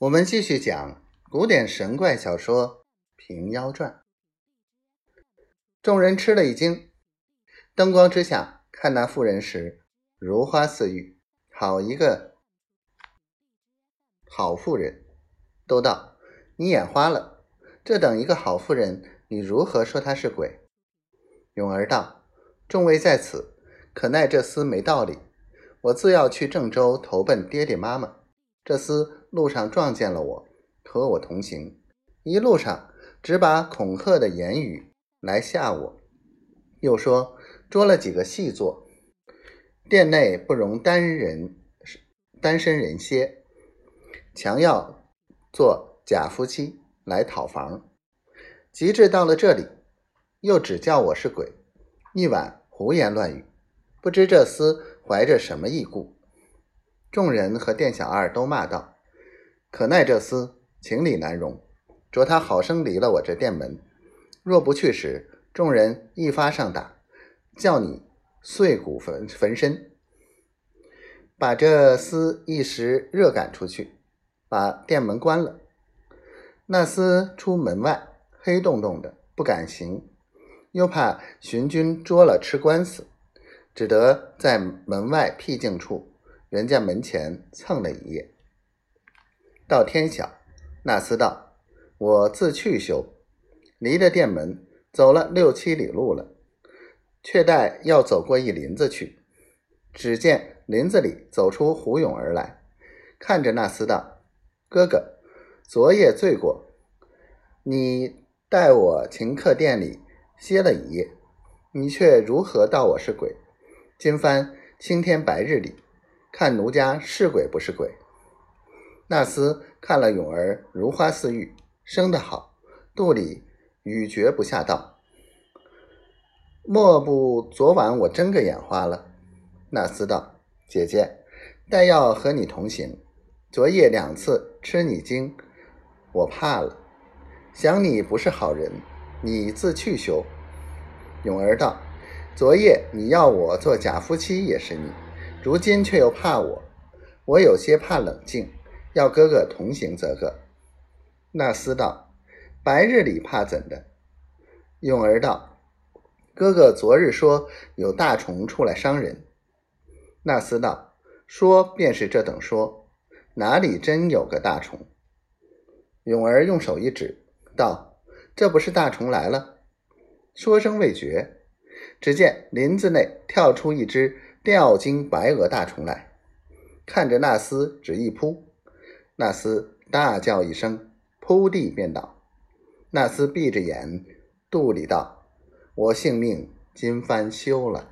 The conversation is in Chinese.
我们继续讲古典神怪小说《平妖传》。众人吃了一惊，灯光之下看那妇人时，如花似玉，好一个好妇人！都道你眼花了，这等一个好妇人，你如何说她是鬼？永儿道：众位在此，可奈这厮没道理。我自要去郑州投奔爹爹妈妈。这厮路上撞见了我，和我同行，一路上只把恐吓的言语来吓我，又说捉了几个细作，店内不容单人单身人歇，强要做假夫妻来讨房。及至到了这里，又只叫我是鬼，一晚胡言乱语，不知这厮怀着什么异故。众人和店小二都骂道：“可奈这厮情理难容，着他好生离了我这店门。若不去时，众人一发上打，叫你碎骨焚焚身。把这厮一时热赶出去，把店门关了。那厮出门外，黑洞洞的，不敢行，又怕巡军捉了吃官司，只得在门外僻静处。”人家门前蹭了一夜，到天晓，那厮道：“我自去修，离着店门走了六七里路了，却待要走过一林子去，只见林子里走出胡勇而来，看着那厮道：‘哥哥，昨夜醉过，你待我秦客店里歇了一夜，你却如何道我是鬼？今番青天白日里。’”看奴家是鬼不是鬼？那厮看了永儿如花似玉，生得好，肚里语绝不下道。莫不昨晚我睁个眼花了？那厮道：“姐姐，待要和你同行，昨夜两次吃你惊，我怕了，想你不是好人，你自去修。”永儿道：“昨夜你要我做假夫妻也是你。”如今却又怕我，我有些怕冷静，要哥哥同行则个。那厮道：“白日里怕怎的？”永儿道：“哥哥昨日说有大虫出来伤人。”那厮道：“说便是这等说，哪里真有个大虫？”永儿用手一指，道：“这不是大虫来了？”说声未绝，只见林子内跳出一只。吊睛白额大虫来，看着那厮只一扑，那厮大叫一声，扑地便倒。那厮闭着眼，肚里道：“我性命今番休了。”